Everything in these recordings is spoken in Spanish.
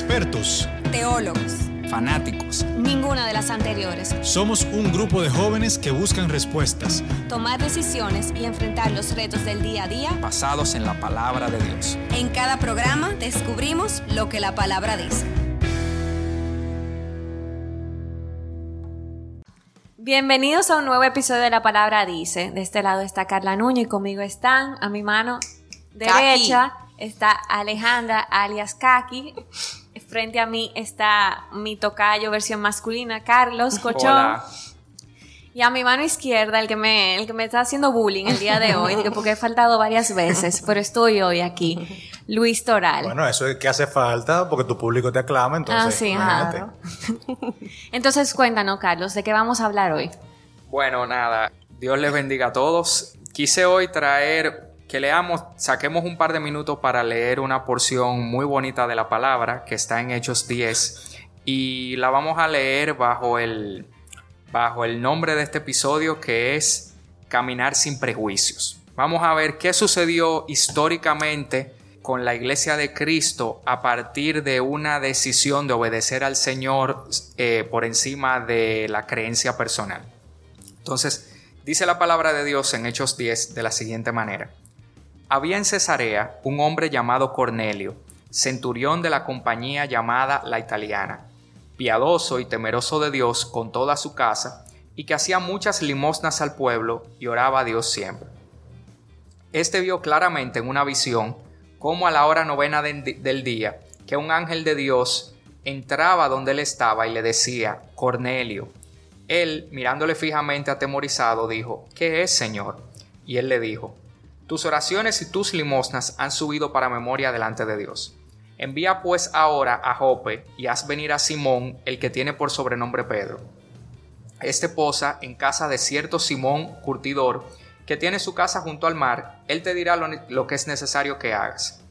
expertos, teólogos, fanáticos. Ninguna de las anteriores. Somos un grupo de jóvenes que buscan respuestas, tomar decisiones y enfrentar los retos del día a día basados en la palabra de Dios. En cada programa descubrimos lo que la palabra dice. Bienvenidos a un nuevo episodio de La Palabra Dice. De este lado está Carla Nuño y conmigo están a mi mano derecha está Alejandra alias Kaki. Frente a mí está mi tocayo versión masculina, Carlos Cochón. Y a mi mano izquierda, el que, me, el que me está haciendo bullying el día de hoy, porque he faltado varias veces, pero estoy hoy aquí, Luis Toral. Bueno, eso es que hace falta porque tu público te aclama, entonces. Ah, sí, claro. entonces, cuéntanos, Carlos, ¿de qué vamos a hablar hoy? Bueno, nada, Dios les bendiga a todos. Quise hoy traer que leamos, saquemos un par de minutos para leer una porción muy bonita de la palabra que está en Hechos 10 y la vamos a leer bajo el, bajo el nombre de este episodio que es Caminar sin prejuicios. Vamos a ver qué sucedió históricamente con la iglesia de Cristo a partir de una decisión de obedecer al Señor eh, por encima de la creencia personal. Entonces, dice la palabra de Dios en Hechos 10 de la siguiente manera. Había en Cesarea un hombre llamado Cornelio, centurión de la compañía llamada La Italiana, piadoso y temeroso de Dios con toda su casa, y que hacía muchas limosnas al pueblo y oraba a Dios siempre. Este vio claramente en una visión como a la hora novena del día que un ángel de Dios entraba donde él estaba y le decía, Cornelio. Él, mirándole fijamente atemorizado, dijo, ¿qué es, Señor? Y él le dijo, tus oraciones y tus limosnas han subido para memoria delante de Dios. Envía pues ahora a Jope y haz venir a Simón, el que tiene por sobrenombre Pedro. Este posa en casa de cierto Simón curtidor, que tiene su casa junto al mar, él te dirá lo, que es necesario que hagas.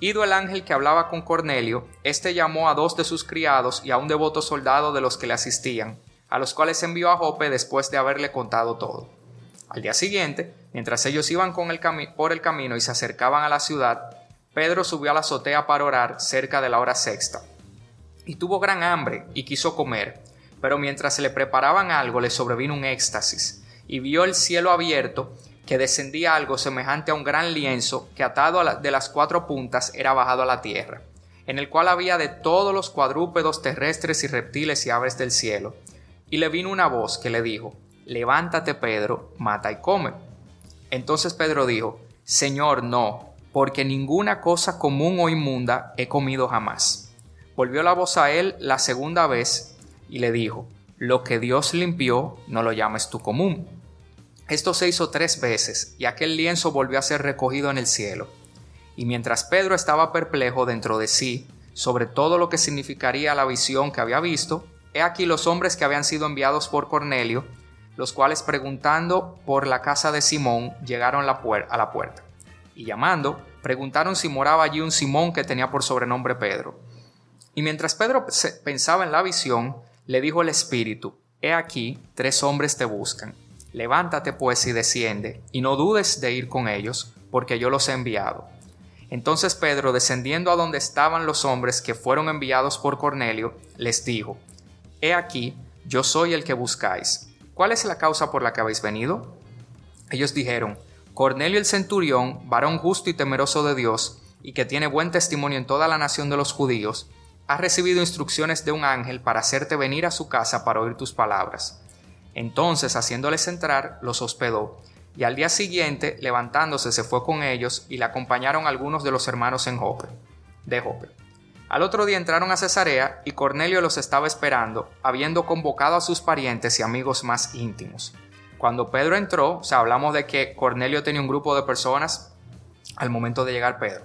Ido el ángel que hablaba con Cornelio, éste llamó a dos de sus criados y a un devoto soldado de los que le asistían, a los cuales envió a Jope después de haberle contado todo. Al día siguiente, mientras ellos iban por el camino y se acercaban a la ciudad, Pedro subió a la azotea para orar cerca de la hora sexta. Y tuvo gran hambre y quiso comer, pero mientras se le preparaban algo le sobrevino un éxtasis, y vio el cielo abierto, que descendía algo semejante a un gran lienzo que atado de las cuatro puntas era bajado a la tierra, en el cual había de todos los cuadrúpedos terrestres y reptiles y aves del cielo. Y le vino una voz que le dijo, levántate Pedro, mata y come. Entonces Pedro dijo, Señor, no, porque ninguna cosa común o inmunda he comido jamás. Volvió la voz a él la segunda vez y le dijo, lo que Dios limpió, no lo llames tú común. Esto se hizo tres veces, y aquel lienzo volvió a ser recogido en el cielo. Y mientras Pedro estaba perplejo dentro de sí sobre todo lo que significaría la visión que había visto, he aquí los hombres que habían sido enviados por Cornelio, los cuales preguntando por la casa de Simón llegaron a la puerta. Y llamando, preguntaron si moraba allí un Simón que tenía por sobrenombre Pedro. Y mientras Pedro pensaba en la visión, le dijo el Espíritu, He aquí, tres hombres te buscan. Levántate pues y desciende, y no dudes de ir con ellos, porque yo los he enviado. Entonces Pedro, descendiendo a donde estaban los hombres que fueron enviados por Cornelio, les dijo, He aquí, yo soy el que buscáis ¿Cuál es la causa por la que habéis venido? Ellos dijeron, Cornelio el centurión, varón justo y temeroso de Dios, y que tiene buen testimonio en toda la nación de los judíos, ha recibido instrucciones de un ángel para hacerte venir a su casa para oír tus palabras. Entonces, haciéndoles entrar, los hospedó, y al día siguiente, levantándose, se fue con ellos y le acompañaron algunos de los hermanos en Jope, de Jope. Al otro día entraron a Cesarea y Cornelio los estaba esperando, habiendo convocado a sus parientes y amigos más íntimos. Cuando Pedro entró, o sea, hablamos de que Cornelio tenía un grupo de personas al momento de llegar Pedro.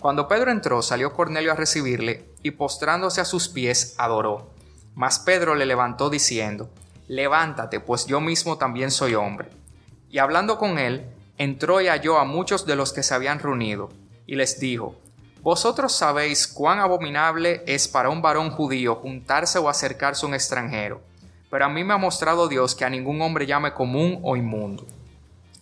Cuando Pedro entró, salió Cornelio a recibirle y postrándose a sus pies adoró. Mas Pedro le levantó diciendo, Levántate, pues yo mismo también soy hombre. Y hablando con él, entró y halló a muchos de los que se habían reunido, y les dijo, vosotros sabéis cuán abominable es para un varón judío juntarse o acercarse a un extranjero, pero a mí me ha mostrado Dios que a ningún hombre llame común o inmundo.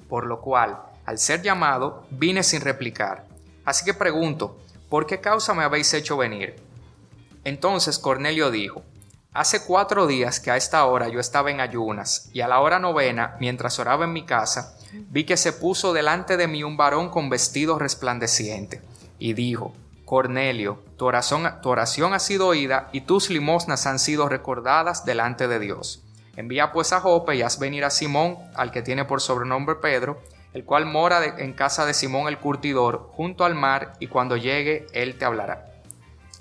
Por lo cual, al ser llamado, vine sin replicar. Así que pregunto, ¿por qué causa me habéis hecho venir? Entonces Cornelio dijo, Hace cuatro días que a esta hora yo estaba en ayunas, y a la hora novena, mientras oraba en mi casa, vi que se puso delante de mí un varón con vestido resplandeciente, y dijo, Cornelio, tu oración, tu oración ha sido oída y tus limosnas han sido recordadas delante de Dios. Envía pues a Jope y haz venir a Simón, al que tiene por sobrenombre Pedro, el cual mora en casa de Simón el curtidor, junto al mar, y cuando llegue él te hablará.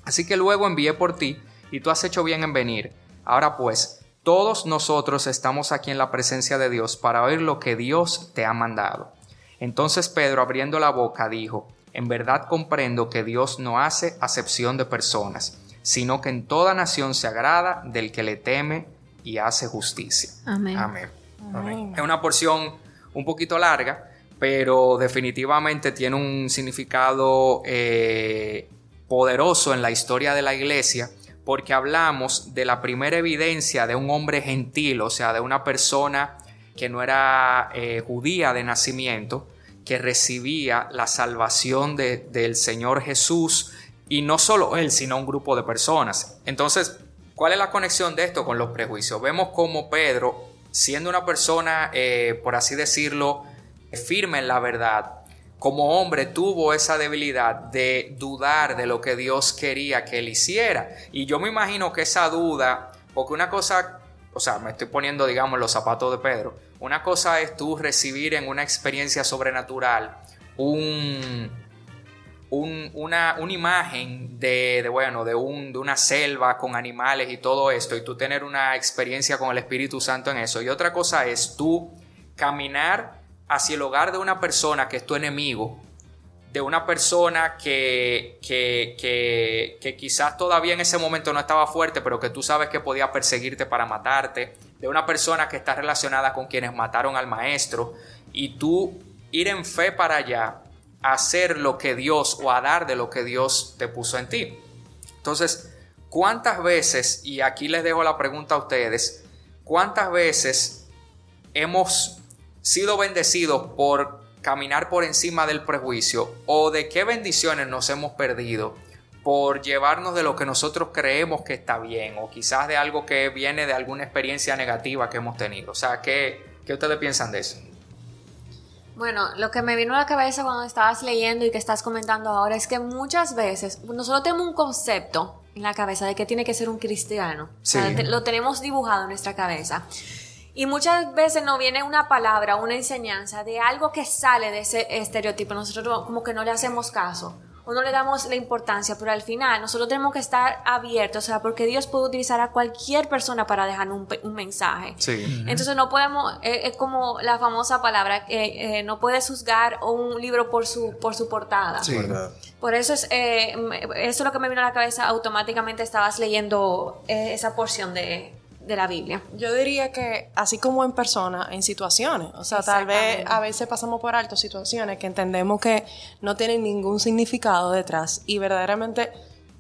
Así que luego envié por ti, y tú has hecho bien en venir. Ahora pues, todos nosotros estamos aquí en la presencia de Dios para oír lo que Dios te ha mandado. Entonces Pedro, abriendo la boca, dijo, en verdad comprendo que Dios no hace acepción de personas, sino que en toda nación se agrada del que le teme y hace justicia. Amén. Amén. Es una porción un poquito larga, pero definitivamente tiene un significado eh, poderoso en la historia de la iglesia, porque hablamos de la primera evidencia de un hombre gentil, o sea, de una persona que no era eh, judía de nacimiento, que recibía la salvación del Señor Jesús y no solo él, sino un grupo de personas. Entonces, ¿cuál es la conexión de esto con los prejuicios? Vemos como Pedro, siendo una persona, eh, por así decirlo, firme en la verdad, como hombre tuvo esa debilidad de dudar de lo que Dios quería que él hiciera. Y yo me imagino que esa duda, porque una cosa, o sea, me estoy poniendo, digamos, los zapatos de Pedro, una cosa es tú recibir en una experiencia sobrenatural un, una, imagen de, bueno, de, un, de una selva con animales y todo esto, y tú tener una experiencia con el Espíritu Santo en eso. Y otra cosa es tú caminar hacia el hogar de una persona que es tu enemigo, de una persona que, que, que, quizás todavía en ese momento no estaba fuerte, pero que tú sabes que podía perseguirte para matarte, de una persona que está relacionada con quienes mataron al maestro, y tú ir en fe para allá, hacer lo que Dios o a dar de lo que Dios te puso en ti. Entonces, ¿cuántas veces, y aquí les dejo la pregunta a ustedes, cuántas veces hemos sido bendecidos por caminar por encima del prejuicio o de qué bendiciones nos hemos perdido por llevarnos de lo que nosotros creemos que está bien o quizás de algo que viene de alguna experiencia negativa que hemos tenido. O sea, ¿qué, qué ustedes piensan de eso? Bueno, lo que me vino a la cabeza cuando estabas leyendo y que estás comentando ahora es que muchas veces nosotros tenemos un concepto en la cabeza de que tiene que ser un cristiano. lo tenemos dibujado en nuestra cabeza. Y muchas veces nos viene una palabra, una enseñanza de algo que sale de ese estereotipo. Nosotros como que no le hacemos caso o no le damos la importancia, pero al final nosotros tenemos que estar abiertos, o sea, porque Dios puede utilizar a cualquier persona para dejar un, mensaje. Sí. Entonces no podemos, eh, es como la famosa palabra, que eh, no puedes juzgar un libro por su, por su portada. Sí. Por eso es, eh, eso es lo que me vino a la cabeza, automáticamente estabas leyendo esa porción de, de la Biblia. Yo diría que así como en persona, en situaciones, o sea, tal vez a veces pasamos por alto situaciones que entendemos que no tienen ningún significado detrás y verdaderamente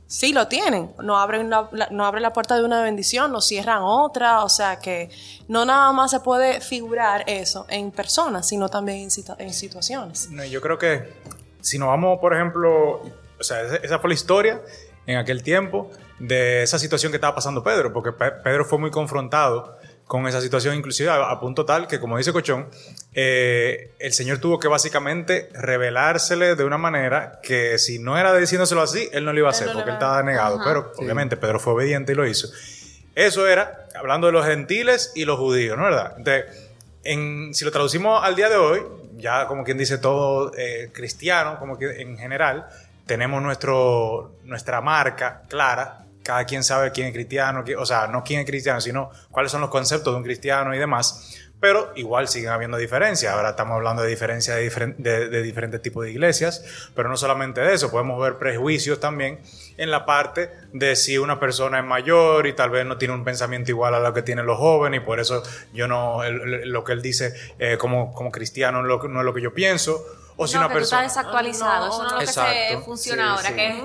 sí lo tienen, no abren la, no abren la puerta de una bendición, no cierran otra, o sea que no nada más se puede figurar eso en personas, sino también en, en situaciones. No, yo creo que si nos vamos, por ejemplo, o sea, esa fue la historia en aquel tiempo, de esa situación que estaba pasando Pedro, porque Pedro fue muy confrontado con esa situación, inclusive a, punto tal que, como dice Cochón, eh, el Señor tuvo que básicamente revelársele de una manera que si no era diciéndoselo así, él no lo iba a hacer, porque él estaba negado, pero obviamente Pedro fue obediente y lo hizo. Eso era, hablando de los gentiles y los judíos, ¿no es verdad? Entonces, en, si lo traducimos al día de hoy, ya como quien dice todo eh, cristiano, como que en general, tenemos nuestro, nuestra marca clara cada quien sabe quién es cristiano, o sea, no quién es cristiano, sino cuáles son los conceptos de un cristiano y demás. Pero igual siguen habiendo diferencias. Ahora estamos hablando de diferencias de, de, diferentes tipos de iglesias, pero no solamente de eso, podemos ver prejuicios también en la parte de si una persona es mayor y tal vez no tiene un pensamiento igual a lo que tienen los jóvenes y por eso yo no, lo que él dice eh, como, como cristiano no, no, es lo que yo pienso. O si una persona... Está desactualizado, eso no es lo que se funciona ahora, que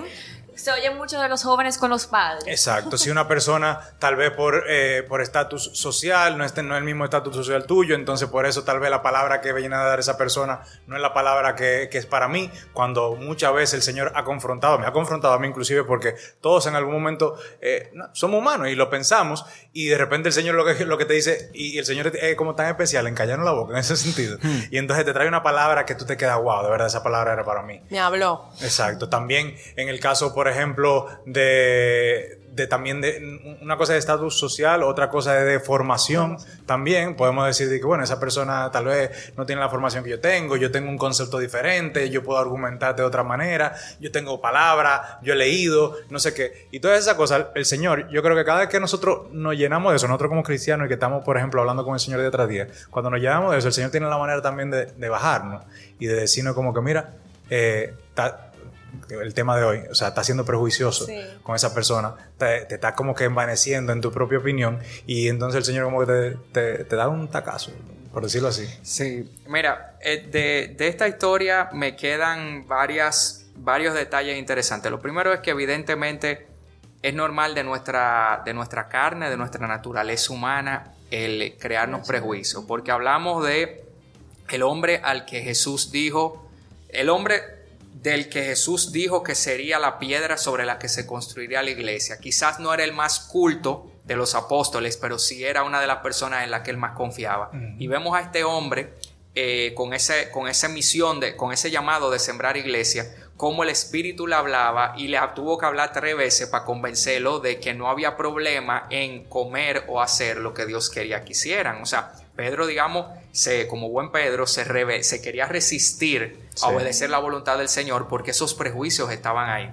se oye mucho de los jóvenes con los padres. Exacto, si una persona tal vez por eh, por estatus social no, no es el mismo estatus social tuyo, entonces por eso tal vez la palabra que viene a dar esa persona no es la palabra que, que, es para mí, cuando muchas veces el Señor ha confrontado, me ha confrontado a mí inclusive porque todos en algún momento eh, no, somos humanos y lo pensamos y de repente el Señor lo que, lo que te dice y, el Señor es como tan especial en callarnos la boca en ese sentido hmm. y entonces te trae una palabra que tú te quedas wow, de verdad esa palabra era para mí. Me habló. Exacto, también en el caso por ejemplo de de también de una cosa de estatus social, otra cosa de, formación también. Podemos decir que, bueno, esa persona tal vez no tiene la formación que yo tengo, yo tengo un concepto diferente, yo puedo argumentar de otra manera, yo tengo palabras, yo he leído, no sé qué. Y todas esas cosas, el Señor, yo creo que cada vez que nosotros nos llenamos de eso, nosotros como cristianos y que estamos, por ejemplo, hablando con el Señor de otras días, cuando nos llenamos de eso, el Señor tiene la manera también de, de bajarnos y de decirnos como que, mira, eh, el tema de hoy, o sea, está siendo prejuicioso con esa persona, te, está como que envaneciendo en tu propia opinión y entonces el Señor como que te, te, da un tacazo, por decirlo así. Sí, mira, eh, de, de, esta historia me quedan varias, varios detalles interesantes. Lo primero es que evidentemente es normal de nuestra, de nuestra carne, de nuestra naturaleza humana, el crearnos prejuicios, porque hablamos de el hombre al que Jesús dijo, el hombre del que Jesús dijo que sería la piedra sobre la que se construiría la iglesia. Quizás no era el más culto de los apóstoles, pero sí era una de las personas en las que él más confiaba. Y vemos a este hombre eh, con, ese, con esa misión, de, con ese llamado de sembrar iglesia, como el Espíritu le hablaba y le tuvo que hablar tres veces para convencerlo de que no había problema en comer o hacer lo que Dios quería que hicieran. O sea, Pedro, digamos, se, como buen Pedro, se, se quería resistir a obedecer la voluntad del Señor porque esos prejuicios estaban ahí.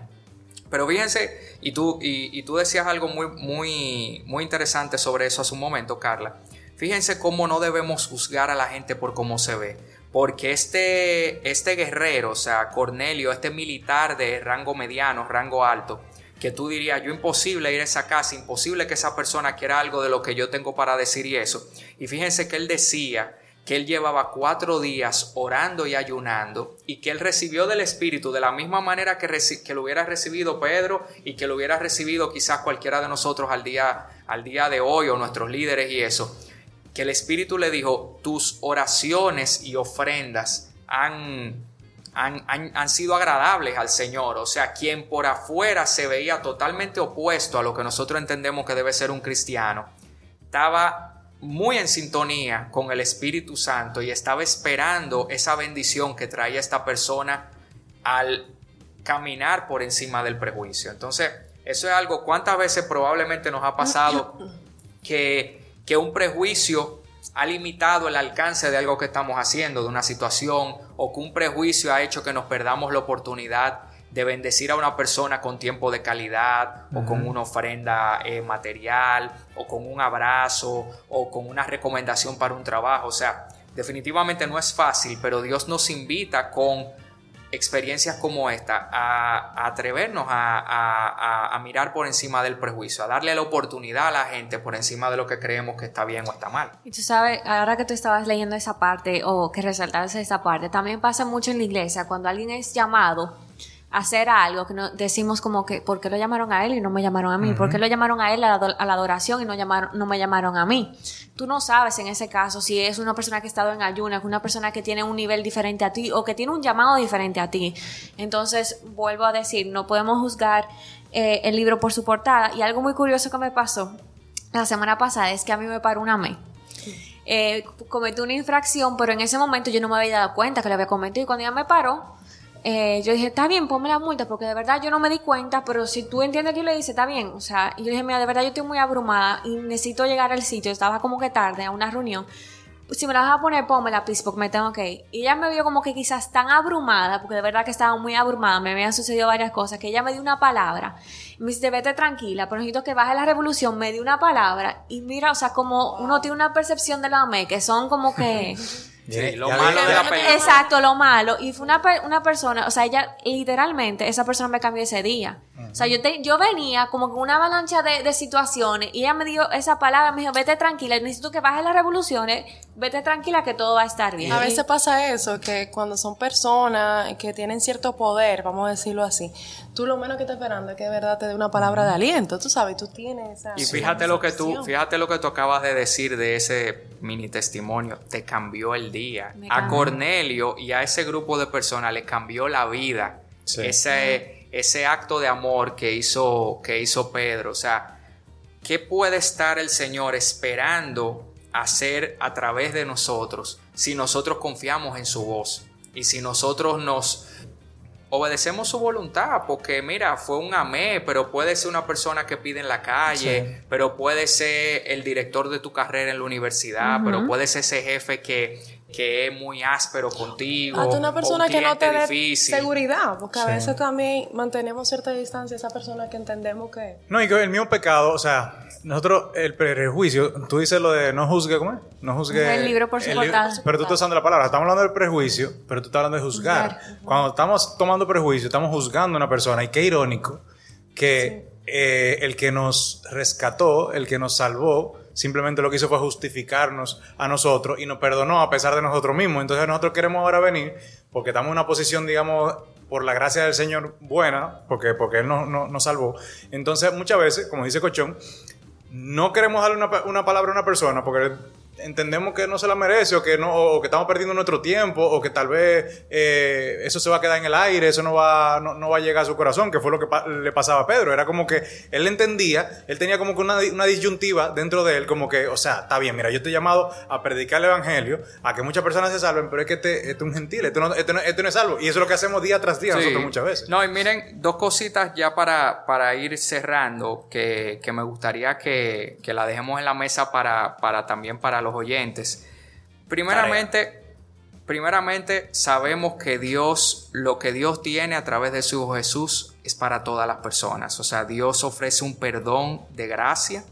Pero fíjense, y tú, y, tú decías algo muy, muy, muy interesante sobre eso hace un momento, Carla. Fíjense cómo no debemos juzgar a la gente por cómo se ve. Porque este, este guerrero, o sea, Cornelio, este militar de rango mediano, rango alto, que tú dirías, yo imposible ir a esa casa, imposible que esa persona quiera algo de lo que yo tengo para decir y eso. Y fíjense que él decía que él llevaba cuatro días orando y ayunando y que él recibió del Espíritu de la misma manera que, que lo hubiera recibido Pedro y que lo hubiera recibido quizás cualquiera de nosotros al día, al día de hoy o nuestros líderes y eso. Que el Espíritu le dijo, tus oraciones y ofrendas han han, sido agradables al Señor. O sea, quien por afuera se veía totalmente opuesto a lo que nosotros entendemos que debe ser un cristiano, estaba muy en sintonía con el Espíritu Santo y estaba esperando esa bendición que traía esta persona al caminar por encima del prejuicio. Entonces, eso es algo, ¿cuántas veces probablemente nos ha pasado que, que un prejuicio ha limitado el alcance de algo que estamos haciendo, de una situación, o que un prejuicio ha hecho que nos perdamos la oportunidad de bendecir a una persona con tiempo de calidad, o con una ofrenda eh, material, o con un abrazo, o con una recomendación para un trabajo. O sea, definitivamente no es fácil, pero Dios nos invita con experiencias como esta, a, atrevernos a, mirar por encima del prejuicio, a darle la oportunidad a la gente por encima de lo que creemos que está bien o está mal. Y tú sabes, ahora que tú estabas leyendo esa parte o que resaltaste esa parte, también pasa mucho en la iglesia, cuando alguien es llamado hacer algo que no, decimos como que, ¿por qué lo llamaron a él y no me llamaron a mí? ¿Por qué lo llamaron a él a la, adoración y no, llamaron, no me llamaron a mí? Tú no sabes en ese caso si es una persona que ha estado en ayunas, una persona que tiene un nivel diferente a ti o que tiene un llamado diferente a ti. Entonces, vuelvo a decir, no podemos juzgar eh, el libro por su portada. Y algo muy curioso que me pasó la semana pasada es que a mí me paró una me. Eh, cometí una infracción, pero en ese momento yo no me había dado cuenta que lo había cometido y cuando ella me paró, eh, yo dije, está bien, ponme la multa, porque de verdad yo no me di cuenta, pero si tú entiendes que yo le dice, está bien. O sea, y yo dije, mira, de verdad yo estoy muy abrumada y necesito llegar al sitio, estaba como que tarde a una reunión. Si me la vas a poner, la please, porque me tengo que ir. Y ella me vio como que quizás tan abrumada, porque de verdad que estaba muy abrumada, me habían sucedido varias cosas, que ella me dio una palabra. me dice, vete tranquila, pero necesito que baje la revolución, me dio una palabra. Y mira, o sea, como uno tiene una percepción de la ME, que son como que... lo malo de la Exacto, lo malo. Y fue una, una persona, o sea, ella literalmente, esa persona me cambió ese día. O sea, yo, te, yo venía como con una avalancha de, de situaciones y ella me dio esa palabra, me dijo, vete tranquila, necesito que bajes las revoluciones, vete tranquila que todo va a estar bien. A veces pasa eso, que cuando son personas que tienen cierto poder, vamos a decirlo así, tú lo menos que estás esperando es que de verdad te dé una palabra de aliento, tú sabes, tú tienes esa... Y fíjate lo que tú, fíjate lo que tú acabas de decir de ese mini testimonio, te cambió el día. Me A cambió. Cornelio y a ese grupo de personas le cambió la vida. Sí. Ese, ese acto de amor que hizo, que hizo Pedro. O sea, ¿qué puede estar el Señor esperando hacer a través de nosotros si nosotros confiamos en su voz? Y si nosotros nos obedecemos su voluntad, porque mira, fue un amé, pero puede ser una persona que pide en la calle, pero puede ser el director de tu carrera en la universidad, pero puede ser ese jefe que, que es muy áspero contigo. Hasta una persona un que no te dé seguridad, porque a veces también mantenemos cierta distancia esa persona que entendemos que... No, y que el mismo pecado, o sea, nosotros, el prejuicio, tú dices lo de no juzgue, ¿cómo es? No juzgue. El libro por su portada. Pero tú estás usando la palabra, estamos hablando del prejuicio, pero tú estás hablando de juzgar. Cuando estamos tomando prejuicio, estamos juzgando a una persona, y qué irónico que eh, el que nos rescató, el que nos salvó, simplemente lo que hizo fue justificarnos a nosotros y nos perdonó a pesar de nosotros mismos. Entonces nosotros queremos ahora venir, porque estamos en una posición, digamos, por la gracia del Señor buena, porque, porque Él nos, salvó. Entonces muchas veces, como dice Cochón, no queremos darle una, una palabra a una persona porque entendemos que no se la merece o que no o que estamos perdiendo nuestro tiempo o que tal vez eh, eso se va a quedar en el aire eso no va no, no va a llegar a su corazón que fue lo que pa- le pasaba a Pedro. Era como que él entendía él tenía como que una, una disyuntiva dentro de él como que o sea está bien mira yo estoy llamado a predicar el evangelio a que muchas personas se salven pero es que este, este es un gentil este no, este no- este no es salvo. Y eso es lo que hacemos día tras día Sí. nosotros muchas veces. No, y miren, dos cositas ya para, para ir cerrando que, que me gustaría que, que la dejemos en la mesa para, para también para los oyentes. Primeramente, primeramente, sabemos que Dios, lo que Dios tiene a través de su Hijo Jesús es para todas las personas. O sea, Dios ofrece un perdón de gracia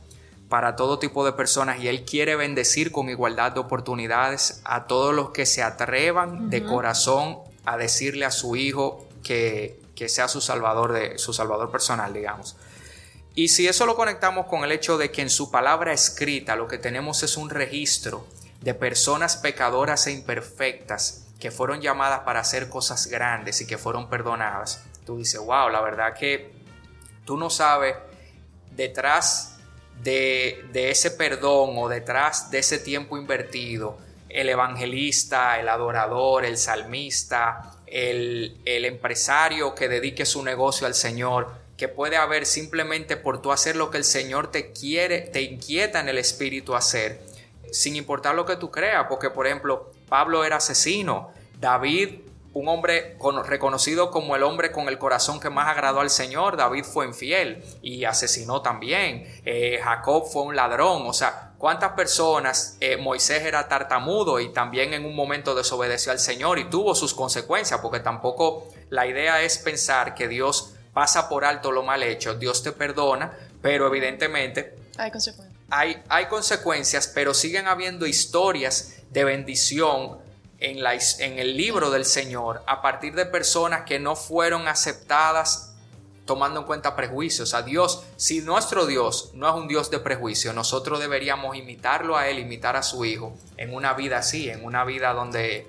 para todo tipo de personas y Él quiere bendecir con igualdad de oportunidades a todos los que se atrevan de corazón a decirle a su Hijo que, que sea su salvador, de, su salvador personal, digamos. Y si eso lo conectamos con el hecho de que en su palabra escrita lo que tenemos es un registro de personas pecadoras e imperfectas que fueron llamadas para hacer cosas grandes y que fueron perdonadas, tú dices, wow, la verdad que tú no sabes detrás de, de ese perdón o detrás de ese tiempo invertido, el evangelista, el adorador, el salmista, el, el empresario que dedique su negocio al Señor, que puede haber simplemente por tú hacer lo que el Señor te quiere, te inquieta en el espíritu hacer, sin importar lo que tú creas, porque por ejemplo, Pablo era asesino, David un hombre con- reconocido como el hombre con el corazón que más agradó al Señor, David fue infiel y asesinó también, Eh, Jacob fue un ladrón, o sea, ¿cuántas personas? Eh, Moisés era tartamudo y también en un momento desobedeció al Señor y tuvo sus consecuencias, porque tampoco la idea es pensar que Dios pasa por alto lo mal hecho, Dios te perdona, pero evidentemente Hay consecuencias. hay, hay consecuencias, pero siguen habiendo historias de bendición en, la, en el libro del Señor a partir de personas que no fueron aceptadas tomando en cuenta prejuicios. A Dios, si nuestro Dios no es un Dios de prejuicio, nosotros deberíamos imitarlo a Él, imitar a su Hijo en una vida así, en una vida donde,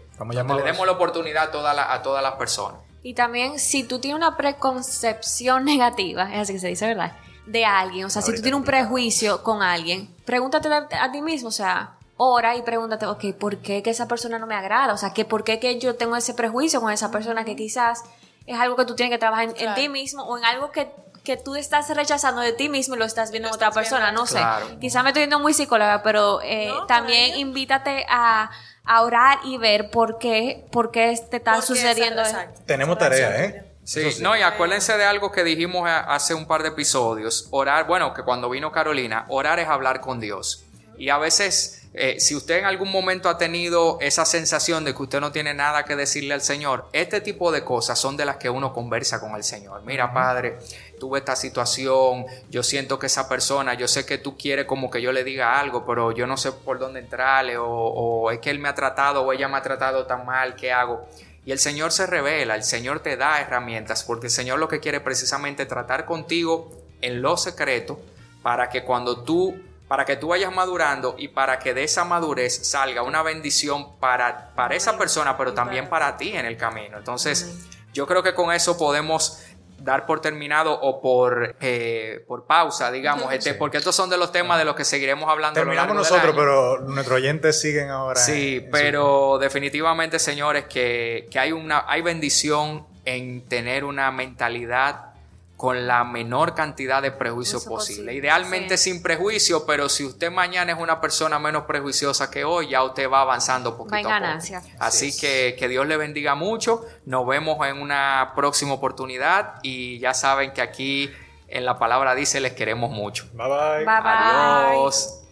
le demos la oportunidad a, toda la- a todas las personas. Y también, si tú tienes una preconcepción negativa, es así que se dice, ¿verdad? De alguien, o sea, si tú tienes un prejuicio con alguien, pregúntate a, ti mismo, o sea, ora y pregúntate, ok, ¿por qué que esa persona no me agrada? O sea, que ¿por qué que yo tengo ese prejuicio con esa persona que quizás es algo que tú tienes que trabajar en, ti mismo o en algo que, que tú estás rechazando de ti mismo y lo estás viendo Lo en otra persona, viendo. no sé. Claro. Quizás me estoy yendo muy psicóloga, pero eh, No, también invítate a, a orar y ver por qué, por qué te está sucediendo exacto. tenemos tarea ¿eh? Sí, no, y acuérdense de algo que dijimos a- hace un par de episodios. Orar, bueno, que cuando vino Carolina, orar es hablar con Dios. Y a veces, eh, si usted en algún momento ha tenido esa sensación de que usted no tiene nada que decirle al Señor, este tipo de cosas son de las que uno conversa con el Señor. Mira, Padre, tuve esta situación, yo siento que esa persona, yo sé que tú quieres como que yo le diga algo, pero yo no sé por dónde entrarle, o, o es que él me ha tratado o ella me ha tratado tan mal, ¿qué hago? Y el Señor se revela, el Señor te da herramientas, porque el Señor lo que quiere precisamente tratar contigo en lo secreto para que cuando tú para que tú vayas madurando y para que de esa madurez salga una bendición para, para esa persona, pero también para ti en el camino. Entonces, yo creo que con eso podemos dar por terminado o por, eh, por pausa, digamos, este, porque estos son de los temas de los que seguiremos hablando. Terminamos nosotros, pero nuestros oyentes siguen ahora. Sí, pero definitivamente, señores, que, que hay, una, hay bendición en tener una mentalidad con la menor cantidad de prejuicio posible. Idealmente sin prejuicio, pero si usted mañana es una persona menos prejuiciosa que hoy, ya usted va avanzando poquito a poco. Así que que Dios le bendiga mucho. Nos vemos en una próxima oportunidad y ya saben que aquí en la palabra dice les queremos mucho. Bye bye. bye, bye. Adiós.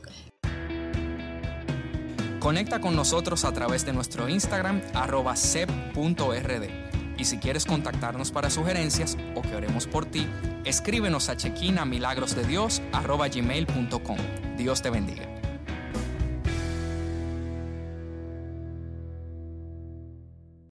Conecta con nosotros a través de nuestro Instagram arroba sep.rd. Y si quieres contactarnos para sugerencias o que oremos por ti, escríbenos a chequina Dios te bendiga.